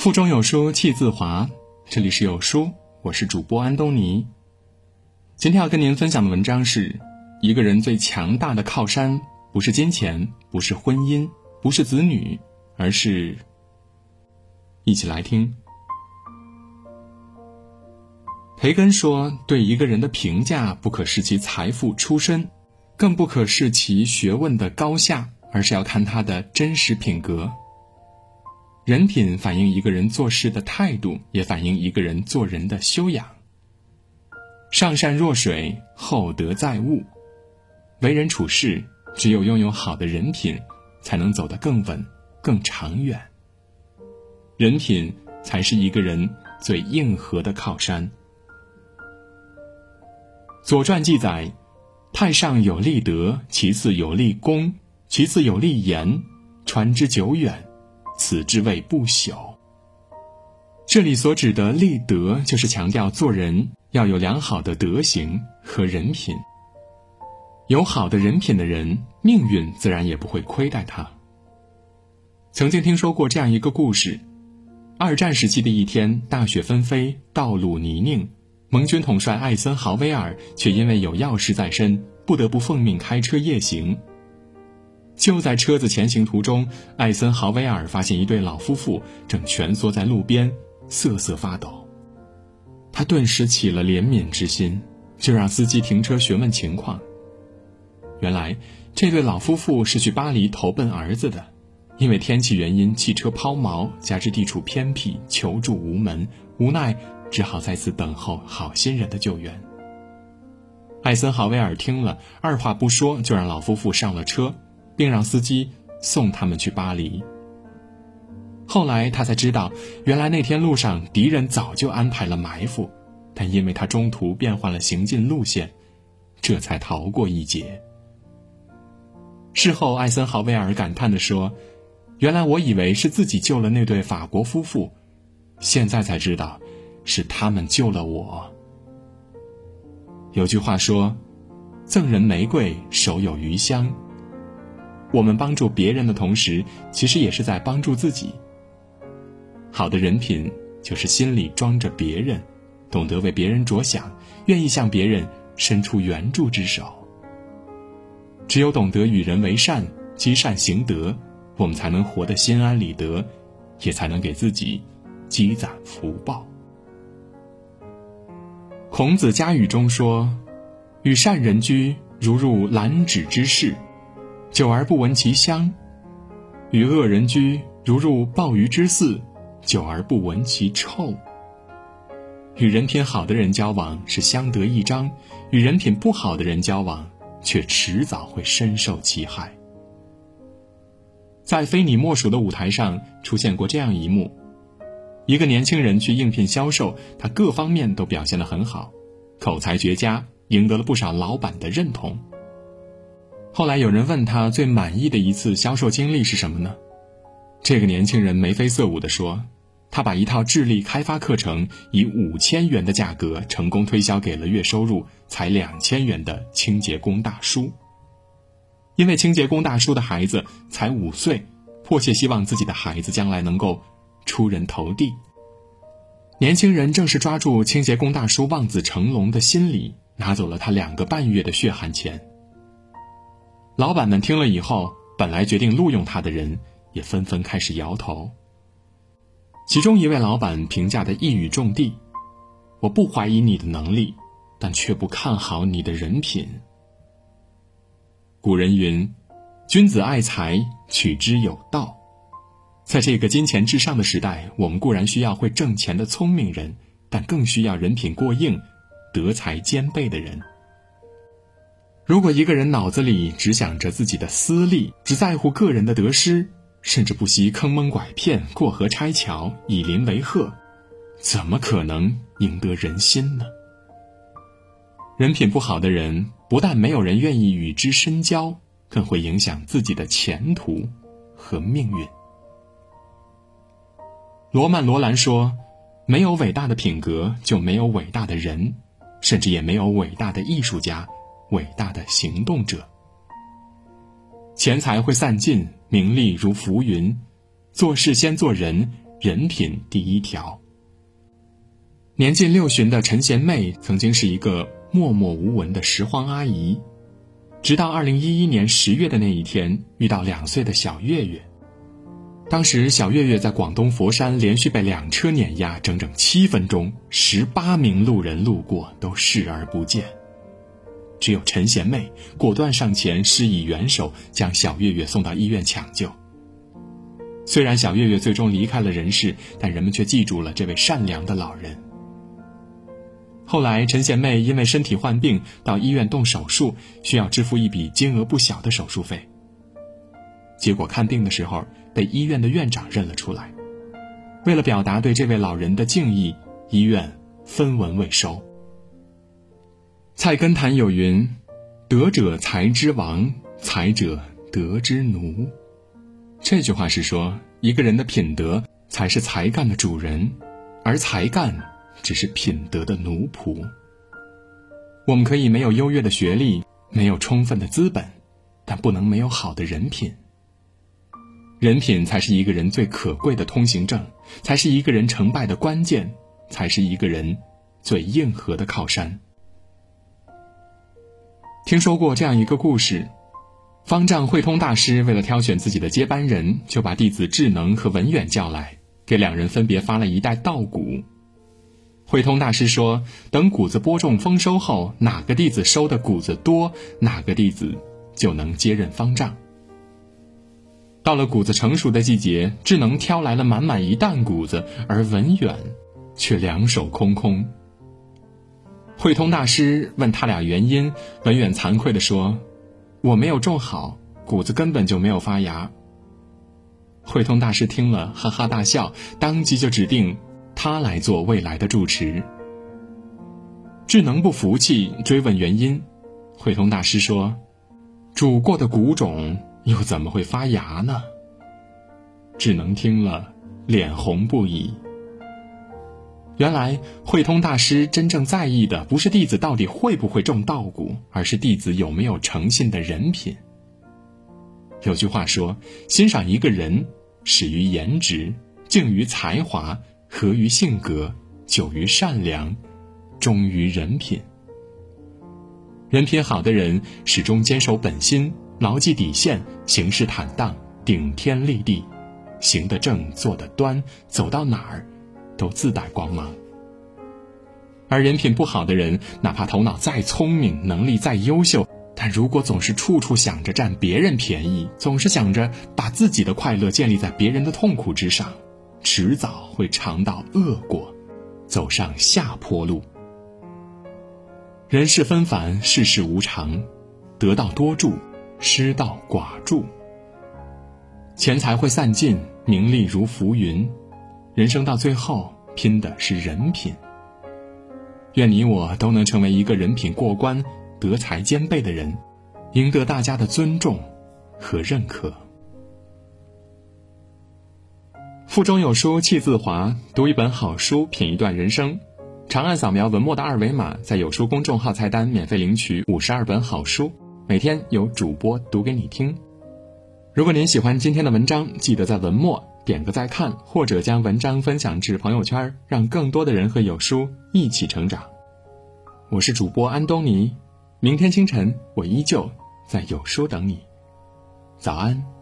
腹中有书气自华，这里是有书，我是主播安东尼。今天要跟您分享的文章是：一个人最强大的靠山，不是金钱，不是婚姻，不是子女，而是……一起来听。培根说：“对一个人的评价，不可视其财富出身，更不可视其学问的高下，而是要看他的真实品格。”人品反映一个人做事的态度，也反映一个人做人的修养。上善若水，厚德载物。为人处事，只有拥有好的人品，才能走得更稳、更长远。人品才是一个人最硬核的靠山。《左传》记载：太上有立德，其次有立功，其次有立言，传之久远。此之谓不朽。这里所指的立德，就是强调做人要有良好的德行和人品。有好的人品的人，命运自然也不会亏待他。曾经听说过这样一个故事：二战时期的一天，大雪纷飞，道路泥泞，盟军统帅艾森豪威尔却因为有要事在身，不得不奉命开车夜行。就在车子前行途中，艾森豪威尔发现一对老夫妇正蜷缩在路边，瑟瑟发抖。他顿时起了怜悯之心，就让司机停车询问情况。原来，这对老夫妇是去巴黎投奔儿子的，因为天气原因，汽车抛锚，加之地处偏僻，求助无门，无奈只好在此等候好心人的救援。艾森豪威尔听了，二话不说就让老夫妇上了车。并让司机送他们去巴黎。后来他才知道，原来那天路上敌人早就安排了埋伏，但因为他中途变换了行进路线，这才逃过一劫。事后，艾森豪威尔感叹地说：“原来我以为是自己救了那对法国夫妇，现在才知道，是他们救了我。”有句话说：“赠人玫瑰，手有余香。”我们帮助别人的同时，其实也是在帮助自己。好的人品就是心里装着别人，懂得为别人着想，愿意向别人伸出援助之手。只有懂得与人为善，积善行德，我们才能活得心安理得，也才能给自己积攒福报。孔子家语中说：“与善人居，如入兰芷之室。”久而不闻其香，与恶人居如入鲍鱼之肆；久而不闻其臭。与人品好的人交往是相得益彰，与人品不好的人交往却迟早会深受其害。在非你莫属的舞台上出现过这样一幕：一个年轻人去应聘销售，他各方面都表现得很好，口才绝佳，赢得了不少老板的认同。后来有人问他最满意的一次销售经历是什么呢？这个年轻人眉飞色舞地说：“他把一套智力开发课程以五千元的价格成功推销给了月收入才两千元的清洁工大叔。因为清洁工大叔的孩子才五岁，迫切希望自己的孩子将来能够出人头地。年轻人正是抓住清洁工大叔望子成龙的心理，拿走了他两个半月的血汗钱。”老板们听了以后，本来决定录用他的人，也纷纷开始摇头。其中一位老板评价的一语中的：“我不怀疑你的能力，但却不看好你的人品。”古人云：“君子爱财，取之有道。”在这个金钱至上的时代，我们固然需要会挣钱的聪明人，但更需要人品过硬、德才兼备的人。如果一个人脑子里只想着自己的私利，只在乎个人的得失，甚至不惜坑蒙拐骗、过河拆桥、以邻为壑，怎么可能赢得人心呢？人品不好的人，不但没有人愿意与之深交，更会影响自己的前途和命运。罗曼·罗兰说：“没有伟大的品格，就没有伟大的人，甚至也没有伟大的艺术家。”伟大的行动者，钱财会散尽，名利如浮云，做事先做人，人品第一条。年近六旬的陈贤妹曾经是一个默默无闻的拾荒阿姨，直到二零一一年十月的那一天，遇到两岁的小月月。当时，小月月在广东佛山连续被两车碾压整整七分钟，十八名路人路过都视而不见。只有陈贤妹果断上前施以援手，将小月月送到医院抢救。虽然小月月最终离开了人世，但人们却记住了这位善良的老人。后来，陈贤妹因为身体患病到医院动手术，需要支付一笔金额不小的手术费。结果看病的时候被医院的院长认了出来，为了表达对这位老人的敬意，医院分文未收。菜根谭有云：“德者才之王，才者德之奴。”这句话是说，一个人的品德才是才干的主人，而才干只是品德的奴仆。我们可以没有优越的学历，没有充分的资本，但不能没有好的人品。人品才是一个人最可贵的通行证，才是一个人成败的关键，才是一个人最硬核的靠山。听说过这样一个故事：方丈慧通大师为了挑选自己的接班人，就把弟子智能和文远叫来，给两人分别发了一袋稻谷。慧通大师说：“等谷子播种丰收后，哪个弟子收的谷子多，哪个弟子就能接任方丈。”到了谷子成熟的季节，智能挑来了满满一担谷子，而文远却两手空空。慧通大师问他俩原因，文远惭愧地说：“我没有种好，谷子根本就没有发芽。”慧通大师听了，哈哈大笑，当即就指定他来做未来的住持。智能不服气，追问原因，慧通大师说：“煮过的谷种。”又怎么会发芽呢？智能听了，脸红不已。原来慧通大师真正在意的不是弟子到底会不会种稻谷，而是弟子有没有诚信的人品。有句话说：“欣赏一个人，始于颜值，敬于才华，合于性格，久于善良，忠于人品。”人品好的人始终坚守本心。牢记底线，行事坦荡，顶天立地，行得正，坐得端，走到哪儿都自带光芒。而人品不好的人，哪怕头脑再聪明，能力再优秀，但如果总是处处想着占别人便宜，总是想着把自己的快乐建立在别人的痛苦之上，迟早会尝到恶果，走上下坡路。人世纷繁，世事无常，得道多助。失道寡助，钱财会散尽，名利如浮云，人生到最后拼的是人品。愿你我都能成为一个人品过关、德才兼备的人，赢得大家的尊重和认可。腹中有书气自华，读一本好书，品一段人生。长按扫描文末的二维码，在有书公众号菜单免费领取五十二本好书。每天有主播读给你听。如果您喜欢今天的文章，记得在文末点个再看，或者将文章分享至朋友圈，让更多的人和有书一起成长。我是主播安东尼，明天清晨我依旧在有书等你。早安。